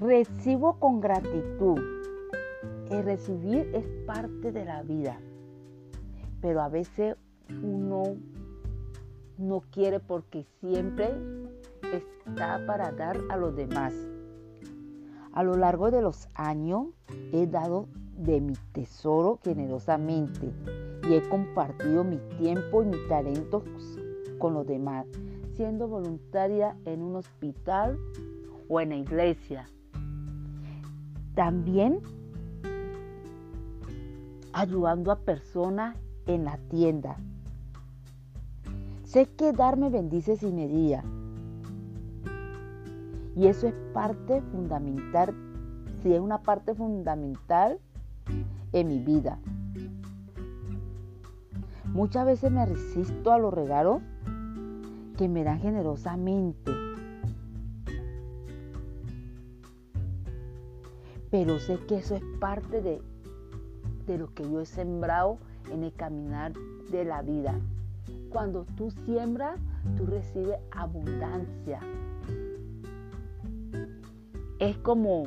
Recibo con gratitud. El recibir es parte de la vida, pero a veces uno no quiere porque siempre está para dar a los demás. A lo largo de los años he dado de mi tesoro generosamente y he compartido mi tiempo y mis talentos con los demás, siendo voluntaria en un hospital o en la iglesia. También ayudando a personas en la tienda. Sé que darme bendice sin medida. Y eso es parte fundamental, si es una parte fundamental en mi vida. Muchas veces me resisto a los regalos que me dan generosamente. Pero sé que eso es parte de, de lo que yo he sembrado en el caminar de la vida. Cuando tú siembras, tú recibes abundancia. Es como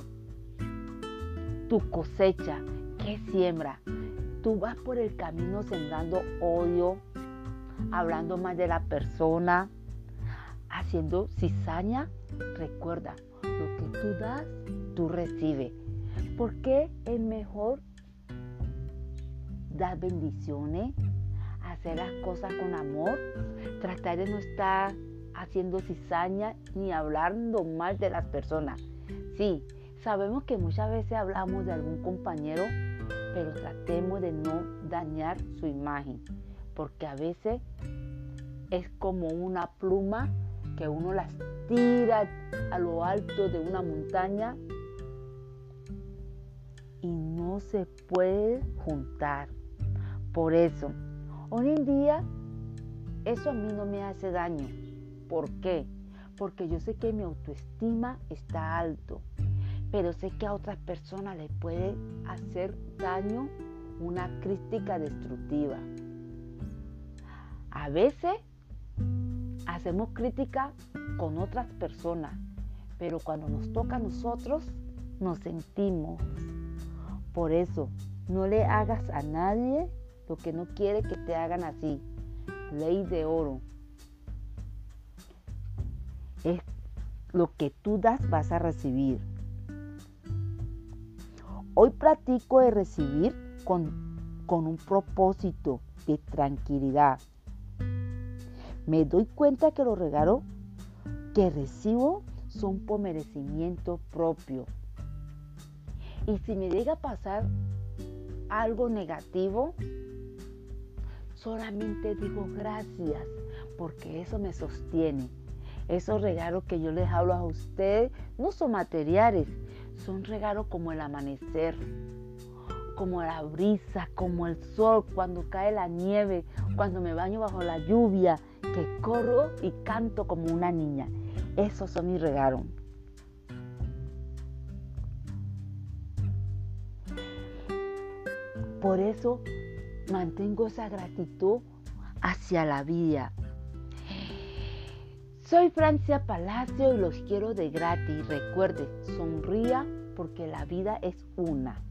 tu cosecha que siembra. Tú vas por el camino sembrando odio, hablando más de la persona, haciendo cizaña. Recuerda, lo que tú das, tú recibes. Porque es mejor dar bendiciones, hacer las cosas con amor, tratar de no estar haciendo cizaña ni hablando mal de las personas. Sí, sabemos que muchas veces hablamos de algún compañero, pero tratemos de no dañar su imagen, porque a veces es como una pluma que uno las tira a lo alto de una montaña y no se puede juntar. Por eso, hoy en día, eso a mí no me hace daño. ¿Por qué? Porque yo sé que mi autoestima está alto, pero sé que a otras personas les puede hacer daño una crítica destructiva. A veces hacemos crítica con otras personas, pero cuando nos toca a nosotros, nos sentimos. Por eso, no le hagas a nadie lo que no quiere que te hagan así. Ley de oro. Es lo que tú das vas a recibir. Hoy practico de recibir con, con un propósito de tranquilidad. Me doy cuenta que los regalos que recibo son por merecimiento propio. Y si me llega a pasar algo negativo, solamente digo gracias, porque eso me sostiene. Esos regalos que yo les hablo a ustedes no son materiales, son regalos como el amanecer, como la brisa, como el sol, cuando cae la nieve, cuando me baño bajo la lluvia, que corro y canto como una niña. Esos son mis regalos. Por eso mantengo esa gratitud hacia la vida. Soy Francia Palacio y los quiero de gratis. Recuerde, sonría porque la vida es una.